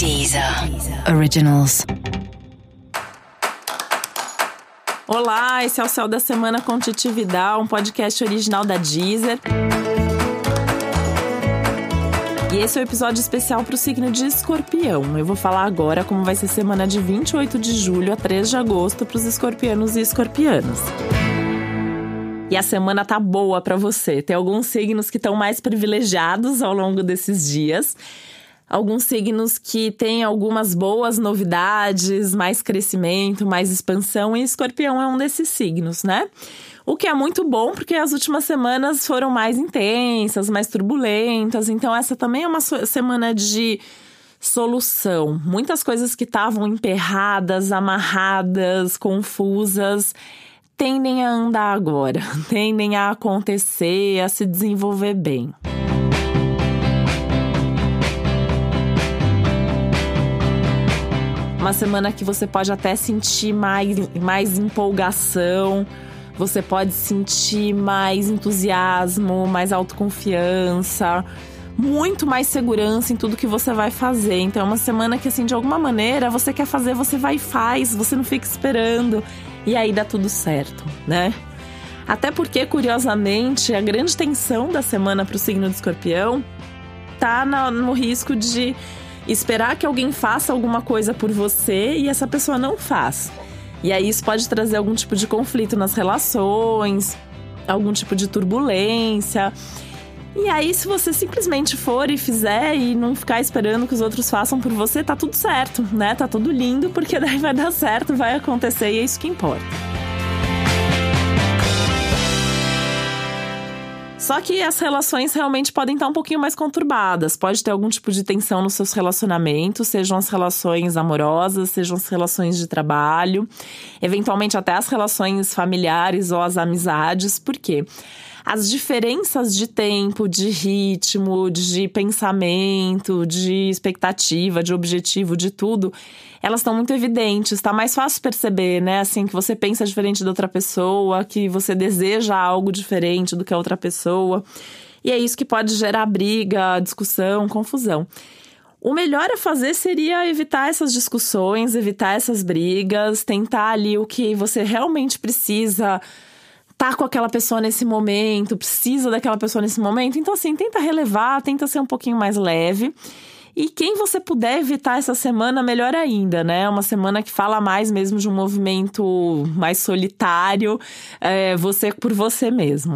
Deezer Originals. Olá, esse é o Céu da Semana com um podcast original da Deezer. E esse é o um episódio especial para o signo de Escorpião. Eu vou falar agora como vai ser semana de 28 de julho a 3 de agosto para os escorpianos e escorpianas. E a semana tá boa para você. Tem alguns signos que estão mais privilegiados ao longo desses dias. Alguns signos que têm algumas boas novidades, mais crescimento, mais expansão, e escorpião é um desses signos, né? O que é muito bom, porque as últimas semanas foram mais intensas, mais turbulentas. Então, essa também é uma semana de solução. Muitas coisas que estavam emperradas, amarradas, confusas tendem a andar agora, tendem a acontecer, a se desenvolver bem. Uma semana que você pode até sentir mais, mais empolgação, você pode sentir mais entusiasmo, mais autoconfiança, muito mais segurança em tudo que você vai fazer. Então é uma semana que, assim, de alguma maneira, você quer fazer, você vai e faz, você não fica esperando e aí dá tudo certo, né? Até porque, curiosamente, a grande tensão da semana para o signo de escorpião tá no risco de esperar que alguém faça alguma coisa por você e essa pessoa não faz. E aí isso pode trazer algum tipo de conflito nas relações, algum tipo de turbulência. E aí, se você simplesmente for e fizer e não ficar esperando que os outros façam por você, tá tudo certo, né? Tá tudo lindo, porque daí vai dar certo, vai acontecer e é isso que importa. Só que as relações realmente podem estar um pouquinho mais conturbadas. Pode ter algum tipo de tensão nos seus relacionamentos, sejam as relações amorosas, sejam as relações de trabalho, eventualmente até as relações familiares ou as amizades. Por quê? As diferenças de tempo, de ritmo, de pensamento, de expectativa, de objetivo, de tudo, elas estão muito evidentes. Está mais fácil perceber, né? Assim, que você pensa diferente da outra pessoa, que você deseja algo diferente do que a outra pessoa. E é isso que pode gerar briga, discussão, confusão. O melhor a fazer seria evitar essas discussões, evitar essas brigas, tentar ali o que você realmente precisa tá com aquela pessoa nesse momento, precisa daquela pessoa nesse momento. Então, assim, tenta relevar, tenta ser um pouquinho mais leve. E quem você puder evitar essa semana, melhor ainda, né? Uma semana que fala mais mesmo de um movimento mais solitário, é, você por você mesmo.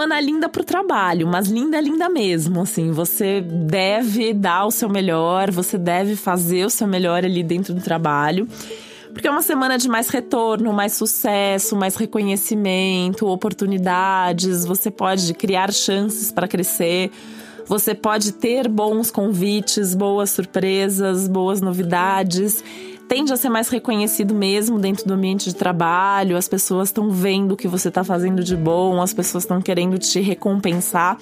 Semana linda pro trabalho, mas linda, linda mesmo. Assim, você deve dar o seu melhor, você deve fazer o seu melhor ali dentro do trabalho. Porque é uma semana de mais retorno, mais sucesso, mais reconhecimento, oportunidades. Você pode criar chances para crescer. Você pode ter bons convites, boas surpresas, boas novidades tende a ser mais reconhecido mesmo dentro do ambiente de trabalho, as pessoas estão vendo o que você está fazendo de bom, as pessoas estão querendo te recompensar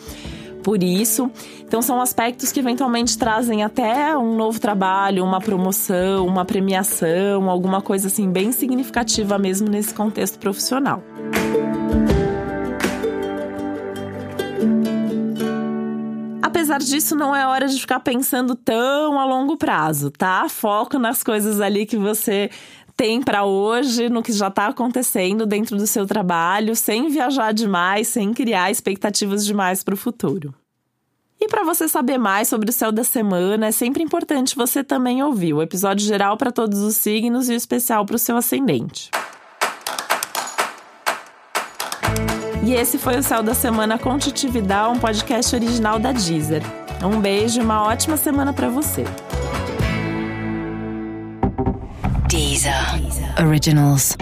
por isso. Então, são aspectos que eventualmente trazem até um novo trabalho, uma promoção, uma premiação, alguma coisa assim bem significativa mesmo nesse contexto profissional. Apesar disso, não é hora de ficar pensando tão a longo prazo, tá? Foco nas coisas ali que você tem para hoje, no que já está acontecendo dentro do seu trabalho, sem viajar demais, sem criar expectativas demais para o futuro. E para você saber mais sobre o céu da semana, é sempre importante você também ouvir o episódio geral para todos os signos e o especial para o seu ascendente. E esse foi o Céu da Semana com um podcast original da Deezer. Um beijo e uma ótima semana para você. Deezer. Originals.